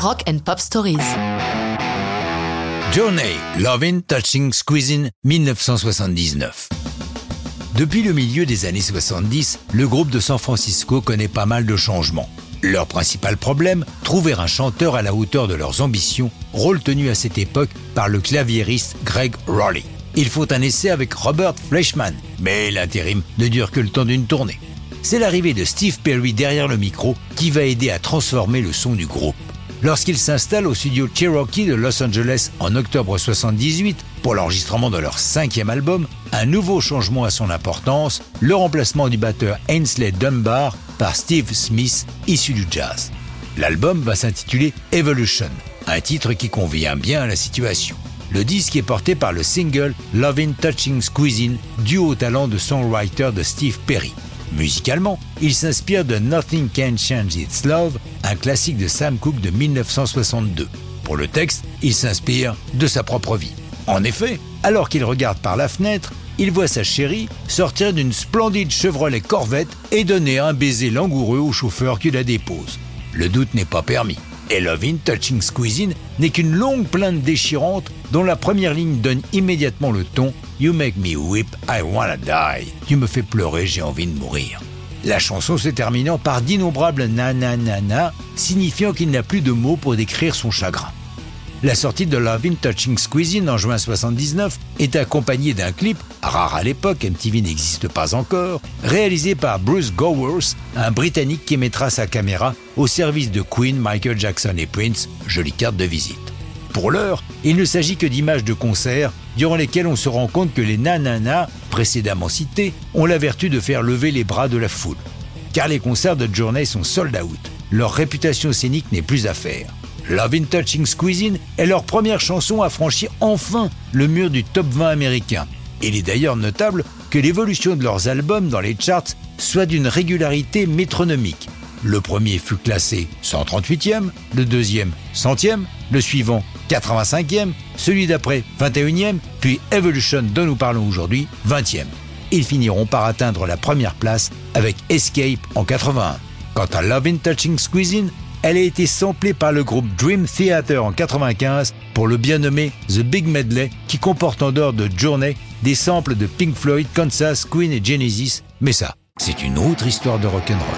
Rock and Pop Stories. Journey, Lovin' Touching Squeezing, 1979. Depuis le milieu des années 70, le groupe de San Francisco connaît pas mal de changements. Leur principal problème, trouver un chanteur à la hauteur de leurs ambitions, rôle tenu à cette époque par le claviériste Greg Rowley. Il faut un essai avec Robert Fleischman, mais l'intérim ne dure que le temps d'une tournée. C'est l'arrivée de Steve Perry derrière le micro qui va aider à transformer le son du groupe. Lorsqu'il s'installe au studio Cherokee de Los Angeles en octobre 78 pour l'enregistrement de leur cinquième album, un nouveau changement a son importance, le remplacement du batteur Ainsley Dunbar par Steve Smith, issu du jazz. L'album va s'intituler Evolution, un titre qui convient bien à la situation. Le disque est porté par le single Lovin' Touching Squeezing, dû au talent de songwriter de Steve Perry. Musicalement, il s'inspire de Nothing Can Change Its Love, un classique de Sam Cooke de 1962. Pour le texte, il s'inspire de sa propre vie. En effet, alors qu'il regarde par la fenêtre, il voit sa chérie sortir d'une splendide Chevrolet Corvette et donner un baiser langoureux au chauffeur qui la dépose. Le doute n'est pas permis. Lovin' Touching Squeezing n'est qu'une longue plainte déchirante dont la première ligne donne immédiatement le ton You make me weep, I wanna die. Tu me fais pleurer, j'ai envie de mourir. La chanson se terminant par d'innombrables na-na-na-na, signifiant qu'il n'a plus de mots pour décrire son chagrin. La sortie de Lovin' Touching Squeezing en juin 79 est accompagnée d'un clip, rare à l'époque, MTV n'existe pas encore, réalisé par Bruce Gowers, un Britannique qui mettra sa caméra au service de Queen, Michael Jackson et Prince, jolie carte de visite. Pour l'heure, il ne s'agit que d'images de concerts durant lesquels on se rend compte que les nanana, précédemment cités, ont la vertu de faire lever les bras de la foule. Car les concerts de Journey sont sold out. Leur réputation scénique n'est plus à faire. Love in Touching Squeezing est leur première chanson à franchir enfin le mur du top 20 américain. Il est d'ailleurs notable que l'évolution de leurs albums dans les charts soit d'une régularité métronomique. Le premier fut classé 138e, le deuxième 100e, le suivant 85e, celui d'après 21e, puis Evolution dont nous parlons aujourd'hui 20e. Ils finiront par atteindre la première place avec Escape en 81. Quant à Love in Touching Squeezing, elle a été samplée par le groupe Dream Theater en 95 pour le bien nommé The Big Medley qui comporte en dehors de Journey des samples de Pink Floyd, Kansas, Queen et Genesis. Mais ça, c'est une autre histoire de rock'n'roll.